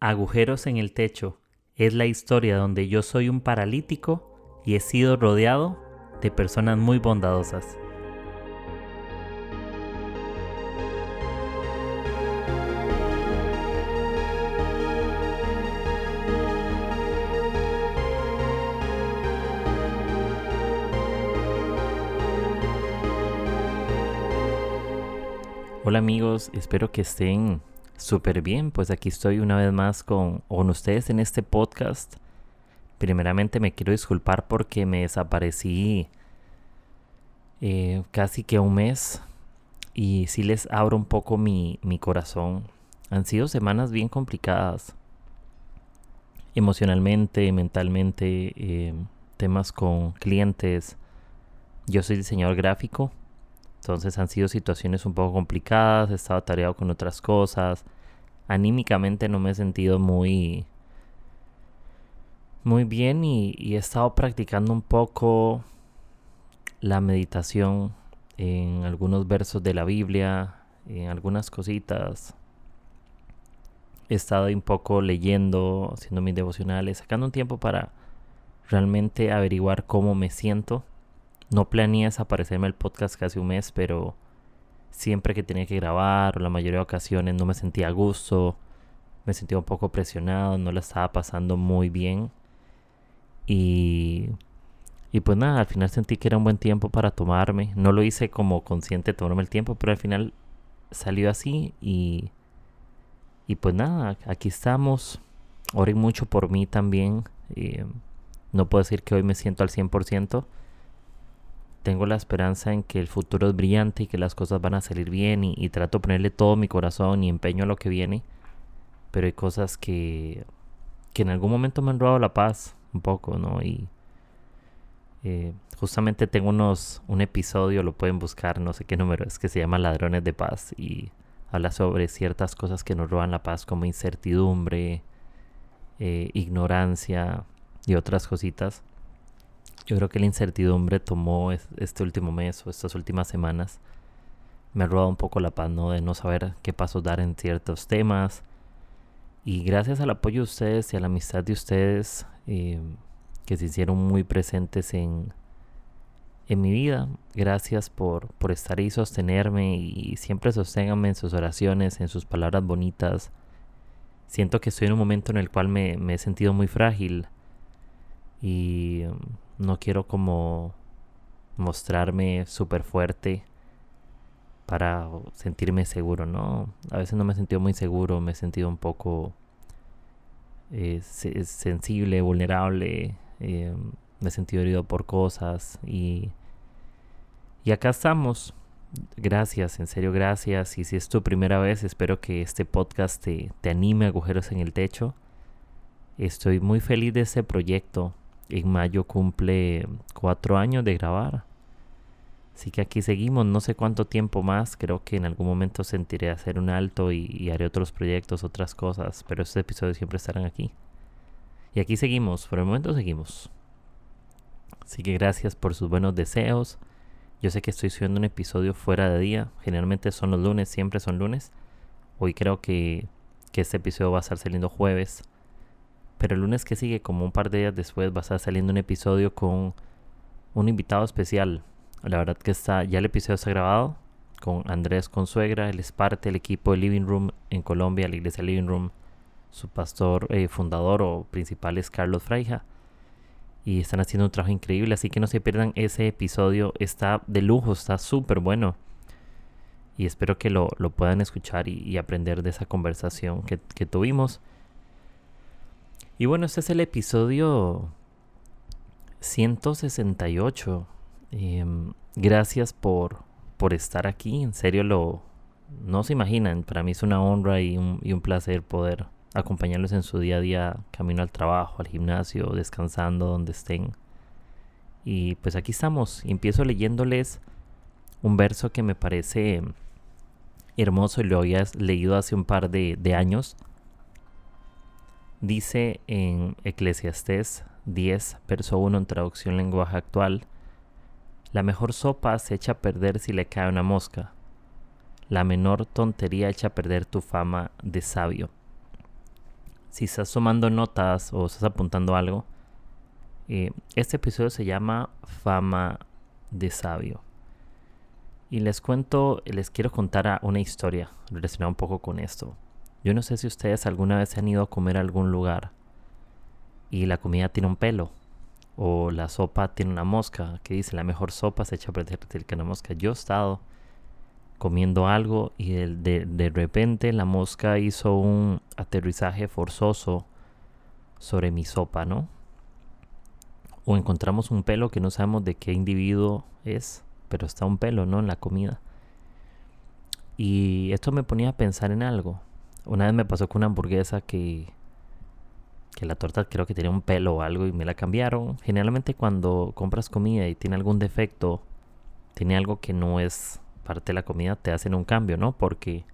Agujeros en el techo es la historia donde yo soy un paralítico y he sido rodeado de personas muy bondadosas. Hola amigos, espero que estén súper bien. Pues aquí estoy una vez más con, con ustedes en este podcast. Primeramente me quiero disculpar porque me desaparecí eh, casi que un mes y si les abro un poco mi, mi corazón. Han sido semanas bien complicadas. Emocionalmente, mentalmente, eh, temas con clientes. Yo soy diseñador gráfico entonces han sido situaciones un poco complicadas, he estado atareado con otras cosas. Anímicamente no me he sentido muy muy bien y, he estado practicando un poco la meditación en algunos versos de la Biblia, en algunas cositas. He estado un poco leyendo, haciendo mis devocionales, sacando un tiempo para realmente averiguar cómo me siento no planeé desaparecerme el podcast casi un mes, pero siempre que tenía que grabar, o la mayoría de ocasiones, no me sentía a gusto, me sentía un poco presionado, no la estaba pasando muy bien. Y, y pues nada, al final sentí que era un buen tiempo para tomarme. No lo hice como consciente tomarme el tiempo, pero al final salió así y, y pues nada, aquí estamos. Oren mucho por mí también. Eh, no puedo decir que hoy me siento al 100%, tengo la esperanza en que el futuro es brillante y que las cosas van a salir bien y, trato de ponerle todo mi corazón y empeño a lo que viene. Pero hay cosas que, que en algún momento me han robado la paz un poco, ¿no? Y eh, justamente tengo unos, un episodio, lo pueden buscar, no sé qué número es, que se llama Ladrones de Paz y habla sobre ciertas cosas que nos roban la paz como incertidumbre, eh, ignorancia y otras cositas. Yo creo que la incertidumbre tomó este último mes o estas últimas semanas. Me ha robado un poco la paz, ¿no? De no saber qué pasos dar en ciertos temas. Y gracias al apoyo de ustedes y a la amistad de ustedes, eh, que se hicieron muy presentes en, en mi vida. Gracias por, por estar ahí, sostenerme y siempre sosténganme en sus oraciones, en sus palabras bonitas. Siento que estoy en un momento en el cual me, me he sentido muy frágil y no quiero como mostrarme súper fuerte para sentirme seguro, ¿no? A veces no me he sentido muy seguro, me he sentido un poco eh, sensible, vulnerable, eh, me he sentido herido por cosas y, y acá estamos. Gracias, en serio, gracias. Y si es tu primera vez, espero que este podcast te, te anime a agujeros en el techo. Estoy muy feliz de este proyecto en mayo cumple cuatro años de grabar. Así que aquí seguimos, no sé cuánto tiempo más, creo que en algún momento sentiré hacer un alto y, haré otros proyectos, otras cosas, pero estos episodios siempre estarán aquí. Y aquí seguimos, por el momento seguimos. Así que gracias por sus buenos deseos. Yo sé que estoy subiendo un episodio fuera de día, generalmente son los lunes, siempre son lunes. Hoy creo que, que este episodio va a estar saliendo jueves. Pero el lunes que sigue, como un par de días después, va a estar saliendo un episodio con un invitado especial. La verdad que está, ya el episodio está grabado con Andrés Consuegra, él es parte del equipo de Living Room en Colombia, la iglesia Living Room. Su pastor eh, fundador o principal es Carlos Fraija. Y están haciendo un trabajo increíble, así que no se pierdan ese episodio. Está de lujo, está súper bueno. Y espero que lo, puedan escuchar y, aprender de esa conversación que, que tuvimos. Y bueno, este es el episodio 168. Em, gracias por, por estar aquí. En serio, lo no se imaginan. Para mí es una honra y un, y un placer poder acompañarlos en su día a día, camino al trabajo, al gimnasio, descansando donde estén. Y pues aquí estamos. Empiezo leyéndoles un verso que me parece hermoso y lo había leído hace un par de, de años Dice en Eclesiastés 10, verso 1 en traducción lenguaje actual, la mejor sopa se echa a perder si le cae una mosca. La menor tontería echa a perder tu fama de sabio. si estás tomando notas o estás apuntando algo, eh, este episodio se llama Fama de Sabio. Y les cuento, les quiero contar una historia relacionada un poco con esto. Yo no sé si ustedes alguna vez han ido a comer a algún lugar y la comida tiene un pelo o la sopa tiene una mosca que dice la mejor sopa se echa a perder que una mosca. Yo he estado comiendo algo y de, de, repente la mosca hizo un aterrizaje forzoso sobre mi sopa, ¿no? O encontramos un pelo que no sabemos de qué individuo es, pero está un pelo, ¿no? En la comida. Y esto me ponía a pensar en algo. Una vez me pasó con una hamburguesa que, que la torta creo que tenía un pelo o algo y me la cambiaron. Generalmente cuando compras comida y tiene algún defecto, tiene algo que no es parte de la comida, te hacen un cambio, ¿no? Porque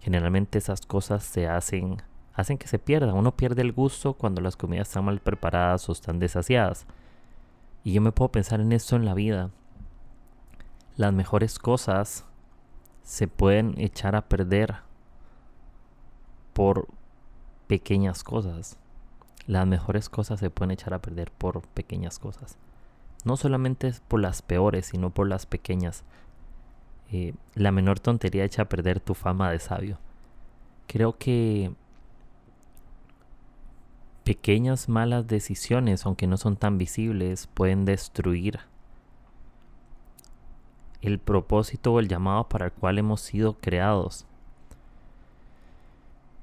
generalmente esas cosas se hacen, hacen que se pierda. Uno pierde el gusto cuando las comidas están mal preparadas o están desasiadas. Y yo me puedo pensar en esto en la vida. Las mejores cosas se pueden echar a perder por pequeñas cosas. Las mejores cosas se pueden echar a perder por pequeñas cosas. No solamente por las peores, sino por las pequeñas. Eh, la menor tontería echa a perder tu fama de sabio. Creo que pequeñas malas decisiones, aunque no son tan visibles, pueden destruir el propósito o el llamado para el cual hemos sido creados.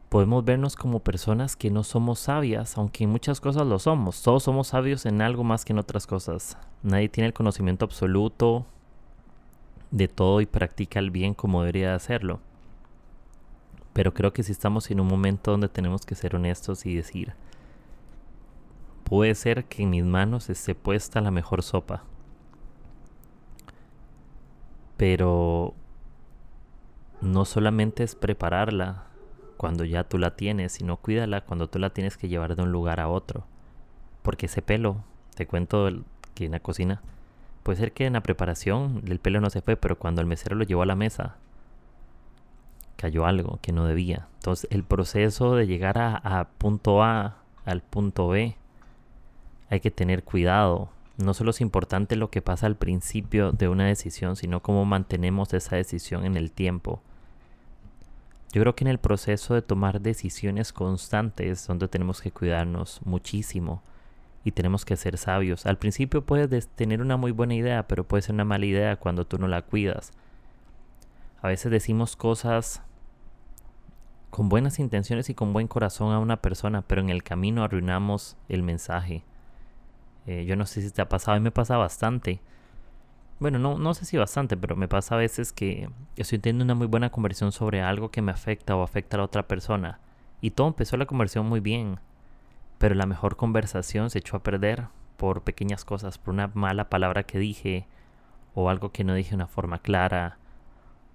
Podemos vernos como personas que no somos sabias, aunque en muchas cosas lo somos. Todos somos sabios en algo más que en otras cosas. Nadie tiene el conocimiento absoluto de todo y practica el bien como debería hacerlo. Pero creo que si estamos en un momento donde tenemos que ser honestos y decir, puede ser que en mis manos esté puesta la mejor sopa, pero no solamente es prepararla cuando ya tú la tienes, sino cuídala cuando tú la tienes que llevar de un lugar a otro. Porque ese pelo, te cuento que en la cocina, puede ser que en la preparación el pelo no se fue, pero cuando el mesero lo llevó a la mesa, cayó algo que no debía. Entonces el proceso de llegar a, a punto A al punto B, hay que tener cuidado no solo es importante lo que pasa al principio de una decisión, sino cómo mantenemos esa decisión en el tiempo. Yo creo que en el proceso de tomar decisiones constantes, donde tenemos que cuidarnos muchísimo y tenemos que ser sabios. Al principio puedes tener una muy buena idea, pero puede ser una mala idea cuando tú no la cuidas. A veces decimos cosas con buenas intenciones y con buen corazón a una persona, pero en el camino arruinamos el mensaje. Eh, yo no sé si te ha pasado, a mí me pasa bastante. Bueno, no, no sé si bastante, pero me pasa a veces que estoy teniendo una muy buena conversión sobre algo que me afecta o afecta a la otra persona. Y todo empezó la conversión muy bien, pero la mejor conversación se echó a perder por pequeñas cosas, por una mala palabra que dije, o algo que no dije de una forma clara,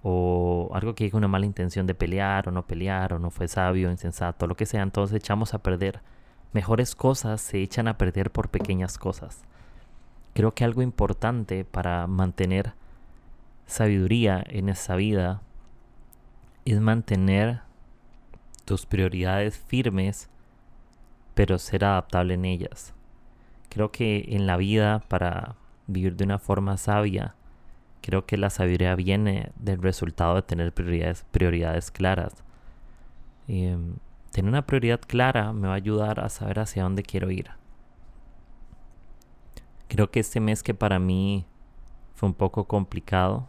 o algo que dije una mala intención de pelear o no pelear, o no fue sabio, insensato, lo que sea, entonces echamos a perder mejores cosas se echan a perder por pequeñas cosas. Creo que algo importante para mantener sabiduría en esa vida es mantener tus prioridades firmes, pero ser adaptable en ellas. Creo que en la vida, para vivir de una forma sabia, creo que la sabiduría viene del resultado de tener prioridades, claras. Em, tener una prioridad clara me va a ayudar a saber hacia dónde quiero ir. Creo que este mes que para mí fue un poco complicado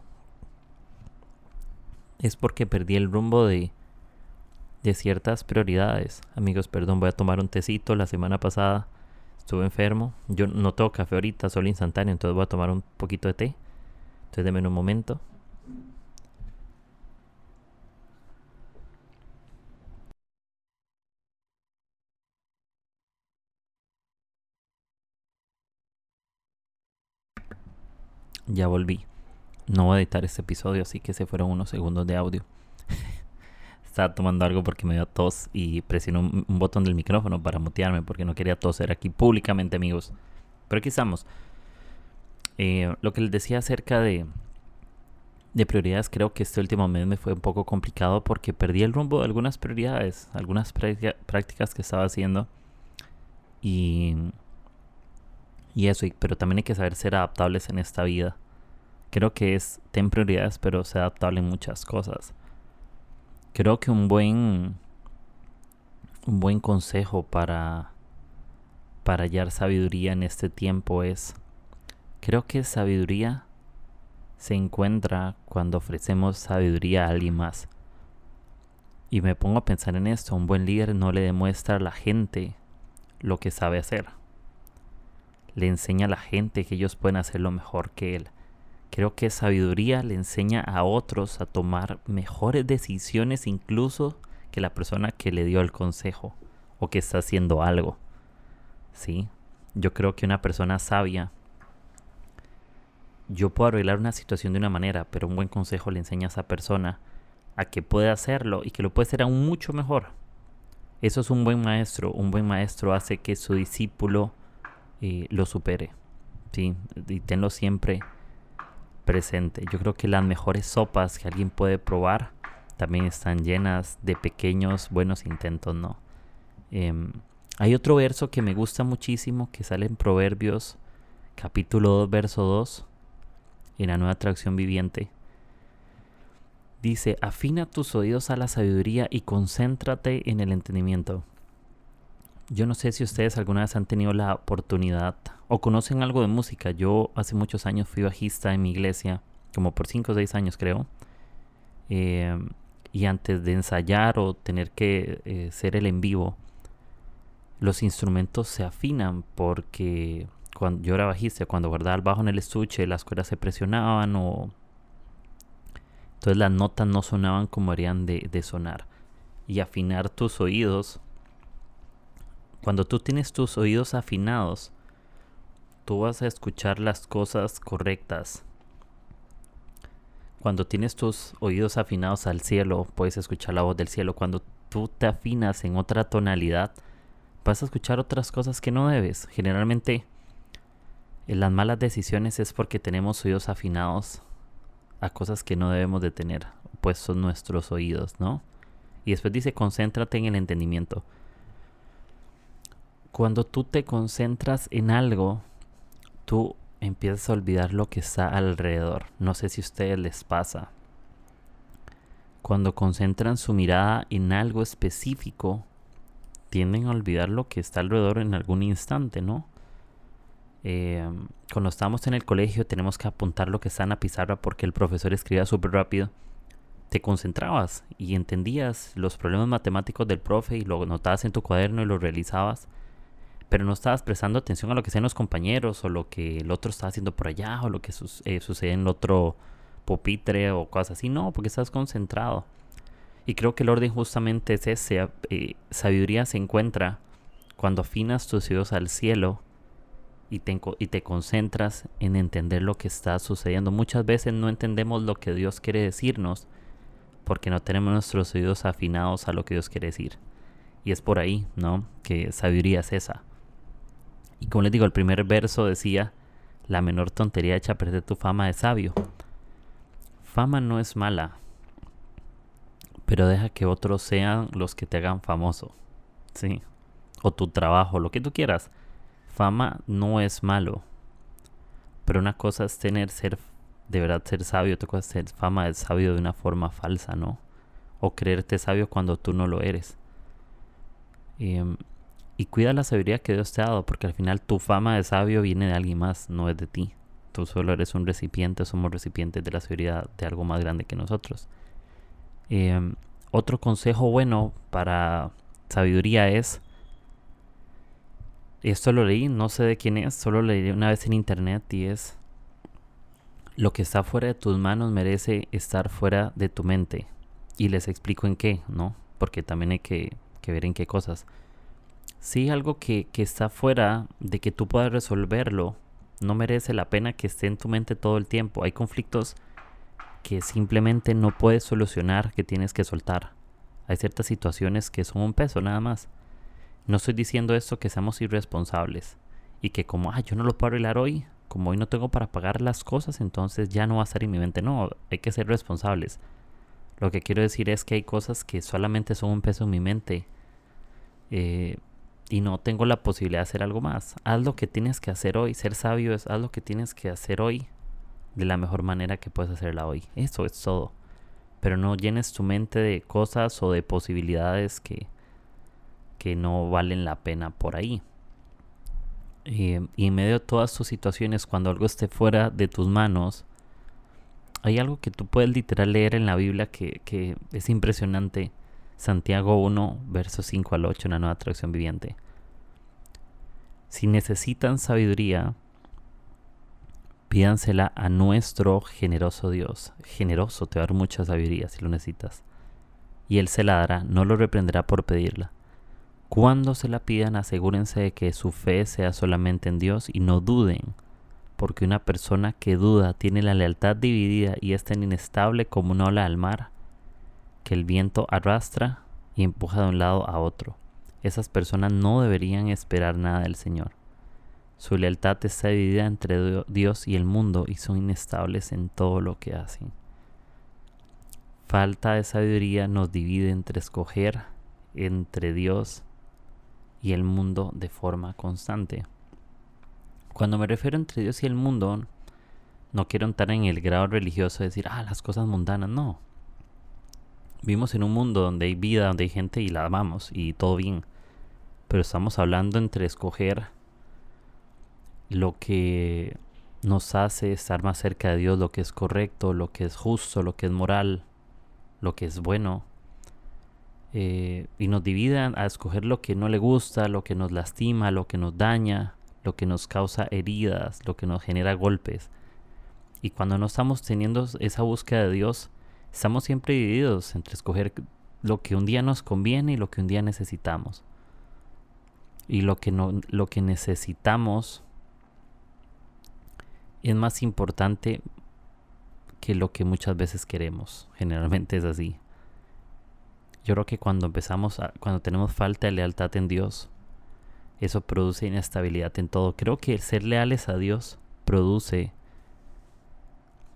es porque perdí el rumbo de, de ciertas prioridades. Amigos, perdón, voy a tomar un tecito. La semana pasada estuve enfermo. Yo no tengo café ahorita, solo instantáneo, entonces voy a tomar un poquito de té. Entonces denme un momento. Ya volví. No voy a editar este episodio, así que se fueron unos segundos de audio. Estaba tomando algo porque me dio tos y presioné un, botón del micrófono para mutearme porque no quería toser aquí públicamente, amigos. Pero aquí estamos. Eh, lo que les decía acerca de, de prioridades creo que este último mes me fue un poco complicado porque perdí el rumbo de algunas prioridades, algunas prácticas que estaba haciendo. Y, y eso, pero también hay que saber ser adaptables en esta vida. Creo que es, ten prioridades, pero ser adaptable en muchas cosas. Creo que un buen, un buen consejo para, para hallar sabiduría en este tiempo es, creo que sabiduría se encuentra cuando ofrecemos sabiduría a alguien más. Y me pongo a pensar en esto, un buen líder no le demuestra a la gente lo que sabe hacer. Le enseña a la gente que ellos pueden hacerlo mejor que él. Creo que sabiduría le enseña a otros a tomar mejores decisiones incluso que la persona que le dio el consejo o que está haciendo algo. ¿Sí? Yo creo que una persona sabia yo puedo arreglar una situación de una manera, pero un buen consejo le enseña a esa persona a que puede hacerlo y que lo puede hacer aún mucho mejor. Eso es un buen maestro. Un buen maestro hace que su discípulo lo supere. ¿sí? Y tenlo siempre presente. Yo creo que las mejores sopas que alguien puede probar también están llenas de pequeños buenos intentos, ¿no? Em, hay otro verso que me gusta muchísimo que sale en Proverbios capítulo 2, verso 2 en la nueva traducción viviente. Dice, afina tus oídos a la sabiduría y concéntrate en el entendimiento. Yo no sé si ustedes alguna vez han tenido la oportunidad o conocen algo de música. Yo hace muchos años fui bajista en mi iglesia, como por 5 o 6 años creo. Eh, y antes de ensayar o tener que eh, ser el en vivo, los instrumentos se afinan porque cuando yo era bajista, cuando guardaba el bajo en el estuche, las cuerdas se presionaban o... Entonces las notas no sonaban como harían de sonar. Y afinar tus oídos. Cuando tú tienes tus oídos afinados, tú vas a escuchar las cosas correctas. Cuando tienes tus oídos afinados al cielo, puedes escuchar la voz del cielo. Cuando tú te afinas en otra tonalidad, vas a escuchar otras cosas que no debes. Generalmente las malas decisiones es porque tenemos oídos afinados a cosas que no debemos de tener, pues son nuestros oídos, ¿no? Y después dice, concéntrate en el entendimiento. Cuando tú te concentras en algo, tú empiezas a olvidar lo que está alrededor. No sé si a ustedes les pasa. Cuando concentran su mirada en algo específico, tienden a olvidar lo que está alrededor en algún instante, ¿no? Eh, cuando estábamos en el colegio tenemos que apuntar lo que está en la pizarra porque el profesor escribía súper rápido. Te concentrabas y entendías los problemas matemáticos del profe y lo notabas en tu cuaderno y lo realizabas. Pero no estabas prestando atención a lo que hacían los compañeros o lo que el otro estaba haciendo por allá o lo que eh, sucede en el otro pupitre o cosas así. No, porque estás concentrado. Y creo que el orden justamente es ese. Eh, sabiduría se encuentra cuando afinas tus oídos al cielo y te, y te concentras en entender lo que está sucediendo. Muchas veces no entendemos lo que Dios quiere decirnos porque no tenemos nuestros oídos afinados a lo que Dios quiere decir. Y es por ahí, ¿no? Que sabiduría es esa. Y como les digo, el primer verso decía, la menor tontería echa a perder tu fama de sabio. Fama no es mala, pero deja que otros sean los que te hagan famoso, ¿sí? O tu trabajo, lo que tú quieras fama no es malo. Pero una cosa es tener, ser, de verdad ser sabio, otra cosa es ser fama de sabio de una forma falsa, ¿no? O creerte sabio cuando tú no lo eres. Em, y cuida la sabiduría que Dios te ha dado, porque al final tu fama de sabio viene de alguien más, no es de ti. Tú solo eres un recipiente, somos recipientes de la sabiduría de algo más grande que nosotros. Em, otro consejo bueno para sabiduría es esto lo leí, no sé de quién es, solo lo leí una vez en internet y es lo que está fuera de tus manos merece estar fuera de tu mente. Y les explico en qué, ¿no? Porque también hay que, ver en qué cosas. Si algo que, que está fuera de que tú puedas resolverlo, no merece la pena que esté en tu mente todo el tiempo. Hay conflictos que simplemente no puedes solucionar, que tienes que soltar. Hay ciertas situaciones que son un peso nada más. No estoy diciendo esto que seamos irresponsables y que como, ah, yo no lo puedo arreglar hoy, como hoy no tengo para pagar las cosas, entonces ya no va a estar en mi mente. No, hay que ser responsables. Lo que quiero decir es que hay cosas que solamente son un peso en mi mente eh, y no tengo la posibilidad de hacer algo más. Haz lo que tienes que hacer hoy. Ser sabio es haz lo que tienes que hacer hoy de la mejor manera que puedes hacerla hoy. Eso es todo. Pero no llenes tu mente de cosas o de posibilidades que, que no valen la pena por ahí. Eh, y en medio de todas tus situaciones, cuando algo esté fuera de tus manos, hay algo que tú puedes literal leer en la Biblia que, que es impresionante. Santiago 1, versos 5 al 8, una nueva traducción viviente. Si necesitan sabiduría, pídansela a nuestro generoso Dios. Generoso, te va a dar mucha sabiduría si lo necesitas. Y Él se la dará, no lo reprenderá por pedirla. Cuando se la pidan, asegúrense de que su fe sea solamente en Dios y no duden, porque una persona que duda tiene la lealtad dividida y es tan inestable como una ola al mar, que el viento arrastra y empuja de un lado a otro. Esas personas no deberían esperar nada del Señor. Su lealtad está dividida entre Dios y el mundo y son inestables en todo lo que hacen. Falta de sabiduría nos divide entre escoger entre Dios y el mundo de forma constante. Cuando me refiero entre Dios y el mundo, no quiero entrar en el grado religioso de decir, ah, las cosas mundanas, no. Vivimos en un mundo donde hay vida, donde hay gente y la amamos y todo bien. Pero estamos hablando entre escoger lo que nos hace estar más cerca de Dios, lo que es correcto, lo que es justo, lo que es moral, lo que es bueno, eh, y nos dividan a escoger lo que no le gusta, lo que nos lastima, lo que nos daña, lo que nos causa heridas, lo que nos genera golpes. Y cuando no estamos teniendo esa búsqueda de Dios, estamos siempre divididos entre escoger lo que un día nos conviene y lo que un día necesitamos. Y lo que, no, lo que necesitamos es más importante que lo que muchas veces queremos. Generalmente es así. Yo creo que cuando empezamos, a, cuando tenemos falta de lealtad en Dios, eso produce inestabilidad en todo. Creo que ser leales a Dios produce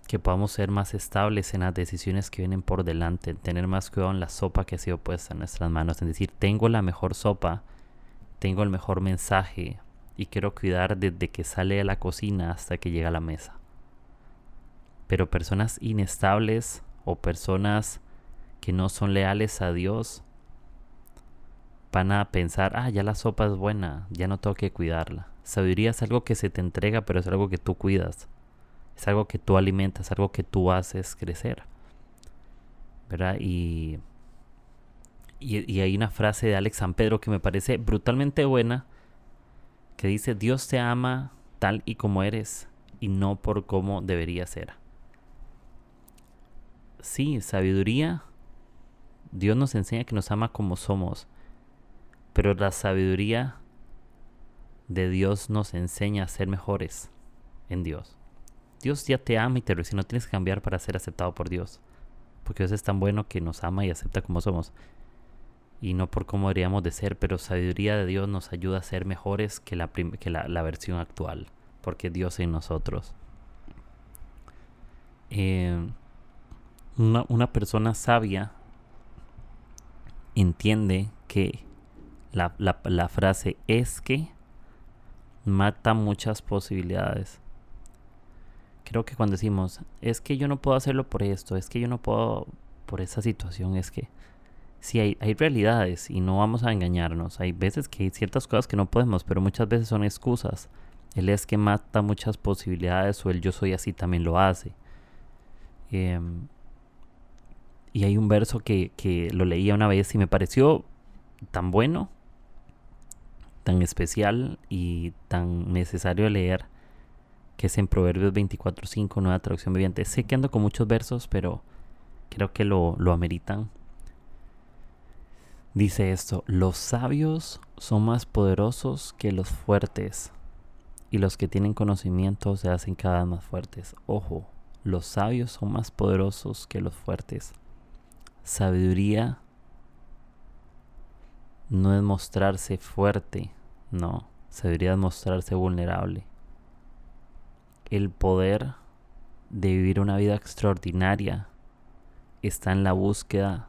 que podamos ser más estables en las decisiones que vienen por delante, tener más cuidado en la sopa que ha sido puesta en nuestras manos, en decir, tengo la mejor sopa, tengo el mejor mensaje y quiero cuidar desde que sale de la cocina hasta que llega a la mesa. Pero personas inestables o personas que no son leales a Dios van a pensar, ah, ya la sopa es buena, ya no tengo que cuidarla. Sabiduría es algo que se te entrega, pero es algo que tú cuidas. Es algo que tú alimentas, algo que tú haces crecer. ¿Verdad? Y, y, hay una frase de Alex San Pedro que me parece brutalmente buena, que dice, Dios te ama tal y como eres y no por cómo debería ser. Sí, sabiduría Dios nos enseña que nos ama como somos, pero la sabiduría de Dios nos enseña a ser mejores en Dios. Dios ya te ama y te recibe, no tienes que cambiar para ser aceptado por Dios, porque Dios es tan bueno que nos ama y acepta como somos, y no por cómo deberíamos de ser, pero sabiduría de Dios nos ayuda a ser mejores que la, que la, versión actual, porque Dios en nosotros. Eh, una, una persona sabia entiende que la, la, frase es que mata muchas posibilidades. Creo que cuando decimos, es que yo no puedo hacerlo por esto, es que yo no puedo por esa situación, es que sí hay, hay realidades y no vamos a engañarnos. Hay veces que hay ciertas cosas que no podemos, pero muchas veces son excusas. El es que mata muchas posibilidades o el yo soy así también lo hace. Eh, y hay un verso que, que lo leía una vez y me pareció tan bueno, tan especial y tan necesario leer, que es en Proverbios 24.5, nueva traducción viviente. Sé que ando con muchos versos, pero creo que lo, lo ameritan. Dice esto, los sabios son más poderosos que los fuertes, y los que tienen conocimiento se hacen cada vez más fuertes. Ojo, los sabios son más poderosos que los fuertes. Sabiduría no es mostrarse fuerte, no. Sabiduría es mostrarse vulnerable. El poder de vivir una vida extraordinaria está en la búsqueda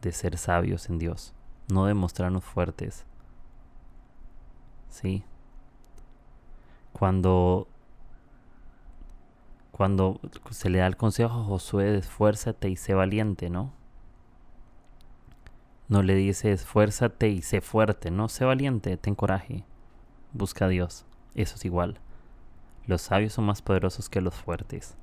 de ser sabios en Dios, no de mostrarnos fuertes. Sí. Cuando cuando se le da el consejo a Josué, esfuérzate y sé valiente, ¿no? No le dice esfuérzate y sé fuerte, no, sé valiente, ten coraje, busca a Dios, eso es igual. Los sabios son más poderosos que los fuertes.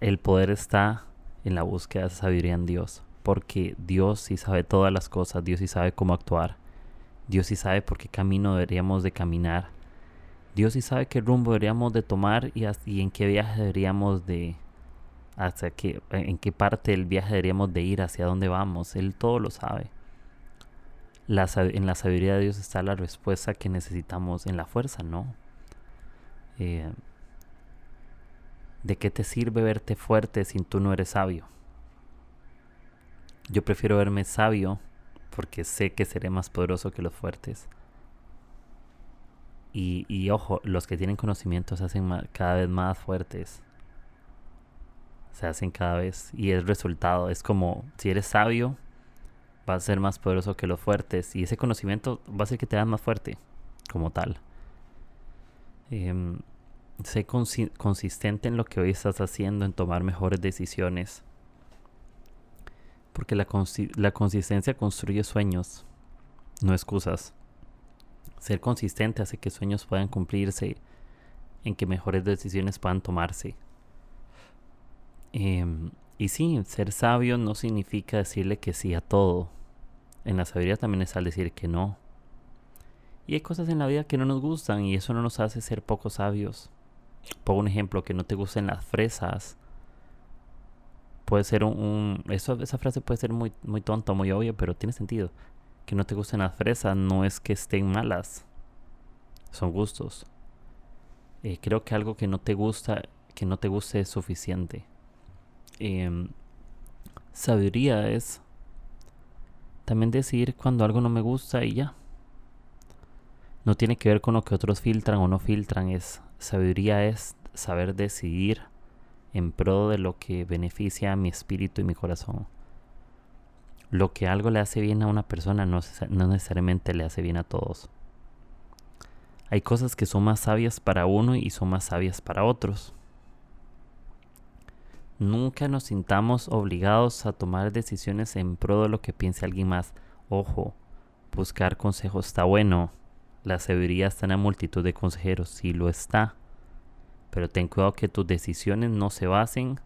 El poder está en la búsqueda de sabiduría en Dios, porque Dios sí sabe todas las cosas, Dios sí sabe cómo actuar, Dios sí sabe por qué camino deberíamos de caminar, Dios sí sabe qué rumbo deberíamos de tomar y, en qué viaje deberíamos de, hacia qué, en qué parte del viaje deberíamos de ir, hacia dónde vamos, Él todo lo sabe. en la sabiduría de Dios está la respuesta que necesitamos en la fuerza, ¿no? Eh, ¿De qué te sirve verte fuerte si tú no eres sabio? Yo prefiero verme sabio porque sé que seré más poderoso que los fuertes. Y, ojo, los que tienen conocimiento se hacen cada vez más fuertes. Se hacen cada vez. Y el resultado es como, si eres sabio, vas a ser más poderoso que los fuertes. Y ese conocimiento va a hacer que te hagas más fuerte, como tal. Em, sé consistente en lo que hoy estás haciendo, en tomar mejores decisiones. Porque la, la consistencia construye sueños, no excusas. Ser consistente hace que sueños puedan cumplirse, en que mejores decisiones puedan tomarse. Em, y sí, ser sabio no significa decirle que sí a todo. En la sabiduría también es al decir que no. Y hay cosas en la vida que no nos gustan y eso no nos hace ser poco sabios. Pongo un ejemplo, que no te gusten las fresas. Puede ser un... eso, esa frase puede ser muy, muy tonta, muy obvia, pero tiene sentido. Que no te gusten las fresas no es que estén malas. Son gustos. Eh, creo que algo que no te gusta, que no te guste es suficiente. Em, sabiduría es también decir cuando algo no me gusta y ya no tiene que ver con lo que otros filtran o no filtran, es sabiduría es saber decidir en pro de lo que beneficia a mi espíritu y mi corazón. Lo que algo le hace bien a una persona no, necesariamente le hace bien a todos. Hay cosas que son más sabias para uno y son más sabias para otros. Nunca nos sintamos obligados a tomar decisiones en pro de lo que piense alguien más. Ojo, buscar consejos está bueno, la sabiduría está en la multitud de consejeros, sí lo está. Pero ten cuidado que tus decisiones no se basen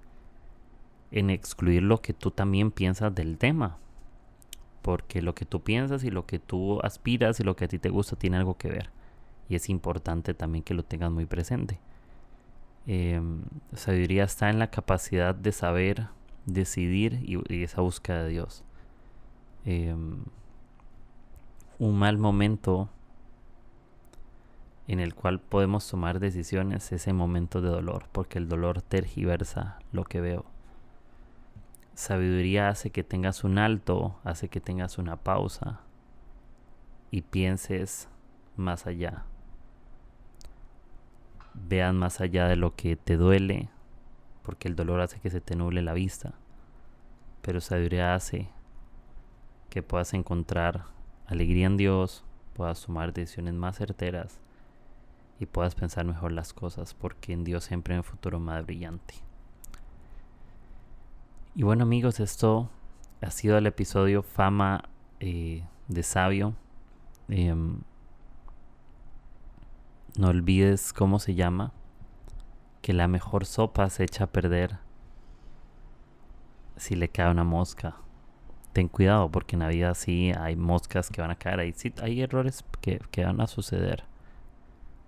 en excluir lo que tú también piensas del tema. Porque lo que tú piensas y lo que tú aspiras y lo que a ti te gusta tiene algo que ver. Y es importante también que lo tengas muy presente. Em, sabiduría está en la capacidad de saber decidir y, esa búsqueda de Dios. Em, un mal momento en el cual podemos tomar decisiones ese momento de dolor, porque el dolor tergiversa lo que veo. Sabiduría hace que tengas un alto, hace que tengas una pausa y pienses más allá. Vean más allá de lo que te duele, porque el dolor hace que se te nuble la vista. Pero sabiduría hace que puedas encontrar alegría en Dios, puedas tomar decisiones más certeras y puedas pensar mejor las cosas, porque en Dios siempre hay un futuro más brillante. Y bueno amigos, esto ha sido el episodio Fama eh, de Sabio. Em, no olvides cómo se llama, que la mejor sopa se echa a perder si le cae una mosca. Ten cuidado porque en la vida sí hay moscas que van a caer. Sí, hay errores que, que van a suceder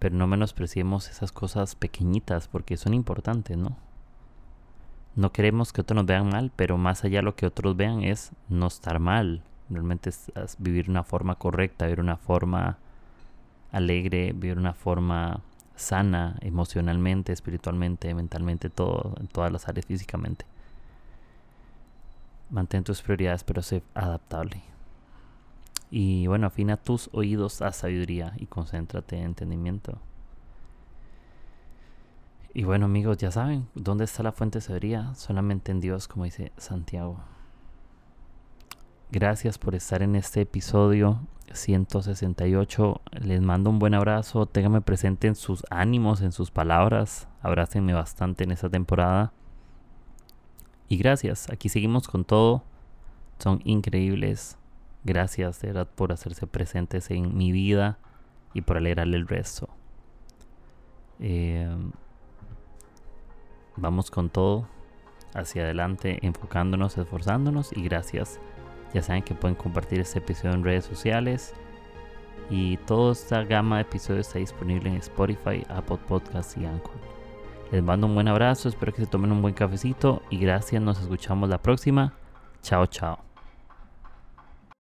pero no menospreciemos esas cosas pequeñitas porque son importantes, ¿no? No queremos que otros nos vean mal, pero más allá de lo que otros vean es no estar mal. Realmente es, vivir una forma correcta, vivir una forma alegre, vivir una forma sana emocionalmente, espiritualmente, mentalmente, todo, en todas las áreas físicamente. Mantén tus prioridades, pero sé adaptable. Y bueno, afina tus oídos a sabiduría y concéntrate en entendimiento. Y bueno amigos, ya saben, ¿dónde está la fuente de sabiduría? Solamente en Dios, como dice Santiago. Gracias por estar en este episodio 168. Les mando un buen abrazo. Ténganme presente en sus ánimos, en sus palabras. Abrácenme bastante en esta temporada. Y gracias. Aquí seguimos con todo. Son increíbles. Gracias de verdad por hacerse presentes en mi vida y por alegrarle el resto. Eh, vamos con todo hacia adelante, enfocándonos, esforzándonos y gracias. Ya saben que pueden compartir este episodio en redes sociales y toda esta gama de episodios está disponible en Spotify, Apple Podcasts y Anchor. Les mando un buen abrazo, espero que se tomen un buen cafecito y gracias, nos escuchamos la próxima. Chao, chao.